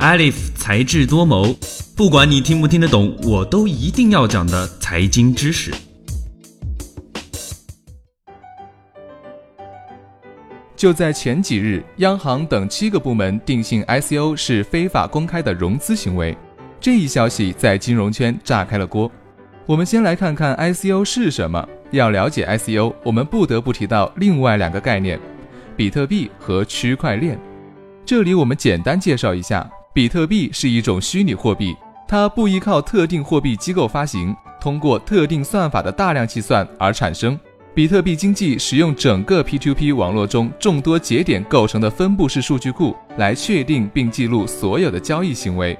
Alif 才智多谋，不管你听不听得懂，我都一定要讲的财经知识。就在前几日，央行等七个部门定性 ICO 是非法公开的融资行为，这一消息在金融圈炸开了锅。我们先来看看 ICO 是什么。要了解 ICO，我们不得不提到另外两个概念：比特币和区块链。这里我们简单介绍一下，比特币是一种虚拟货币，它不依靠特定货币机构发行，通过特定算法的大量计算而产生。比特币经济使用整个 P2P 网络中众多节点构成的分布式数据库来确定并记录所有的交易行为。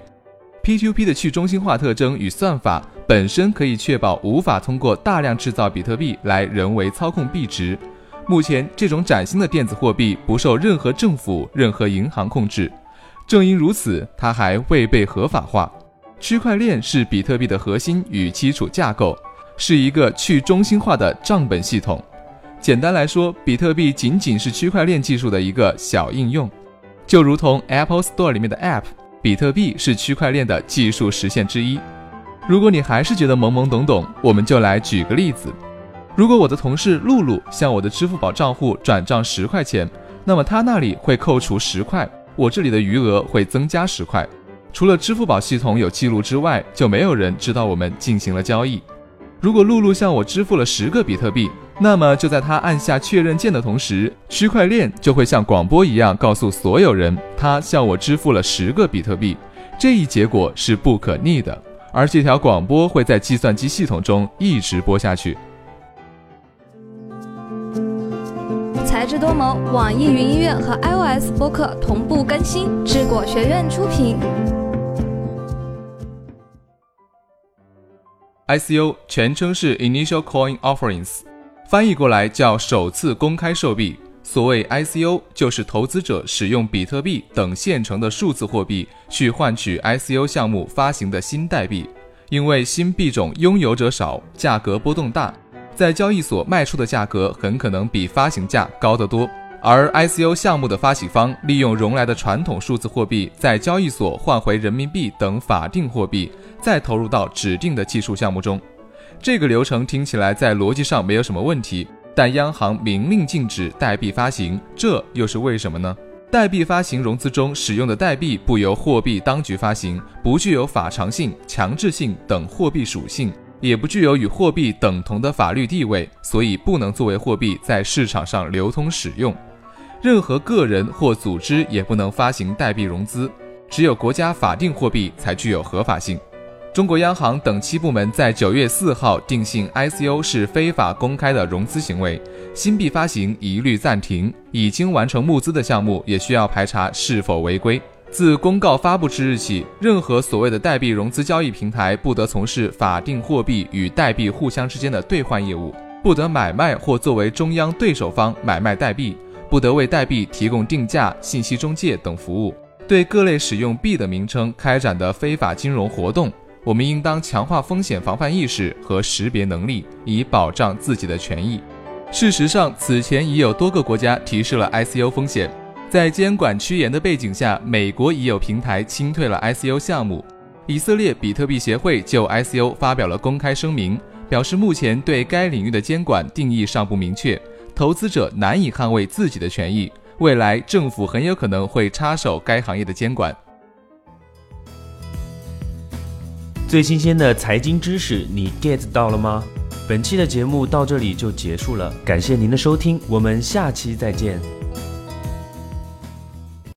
P2P 的去中心化特征与算法本身可以确保无法通过大量制造比特币来人为操控币值。目前，这种崭新的电子货币不受任何政府、任何银行控制。正因如此，它还未被合法化。区块链是比特币的核心与基础架构。是一个去中心化的账本系统。简单来说，比特币仅仅是区块链技术的一个小应用，就如同 Apple Store 里面的 App，比特币是区块链的技术实现之一。如果你还是觉得懵懵懂懂，我们就来举个例子：如果我的同事露露向我的支付宝账户转账十块钱，那么他那里会扣除十块，我这里的余额会增加十块。除了支付宝系统有记录之外，就没有人知道我们进行了交易。如果露露向我支付了十个比特币，那么就在他按下确认键的同时，区块链就会像广播一样告诉所有人，他向我支付了十个比特币。这一结果是不可逆的，而这条广播会在计算机系统中一直播下去。多谋，网易云音乐和 iOS 播客同步更新，智果学院出品。ICO 全称是 Initial Coin Offerings，翻译过来叫首次公开售币。所谓 ICO，就是投资者使用比特币等现成的数字货币去换取 ICO 项目发行的新代币。因为新币种拥有者少，价格波动大，在交易所卖出的价格很可能比发行价高得多。而 ICO 项目的发起方利用融来的传统数字货币，在交易所换回人民币等法定货币，再投入到指定的技术项目中。这个流程听起来在逻辑上没有什么问题，但央行明令禁止代币发行，这又是为什么呢？代币发行融资中使用的代币不由货币当局发行，不具有法偿性、强制性等货币属性。也不具有与货币等同的法律地位，所以不能作为货币在市场上流通使用。任何个人或组织也不能发行代币融资，只有国家法定货币才具有合法性。中国央行等七部门在九月四号定性 ICO 是非法公开的融资行为，新币发行一律暂停，已经完成募资的项目也需要排查是否违规。自公告发布之日起，任何所谓的代币融资交易平台不得从事法定货币与代币互相之间的兑换业务，不得买卖或作为中央对手方买卖代币。不得为代币提供定价、信息中介等服务。对各类使用币的名称开展的非法金融活动，我们应当强化风险防范意识和识别能力，以保障自己的权益。事实上，此前已有多个国家提示了 ICO 风险。在监管趋严的背景下，美国已有平台清退了 ICO 项目。以色列比特币协会就 ICO 发表了公开声明，表示目前对该领域的监管定义尚不明确。投资者难以捍卫自己的权益，未来政府很有可能会插手该行业的监管。最新鲜的财经知识，你 get 到了吗？本期的节目到这里就结束了，感谢您的收听，我们下期再见。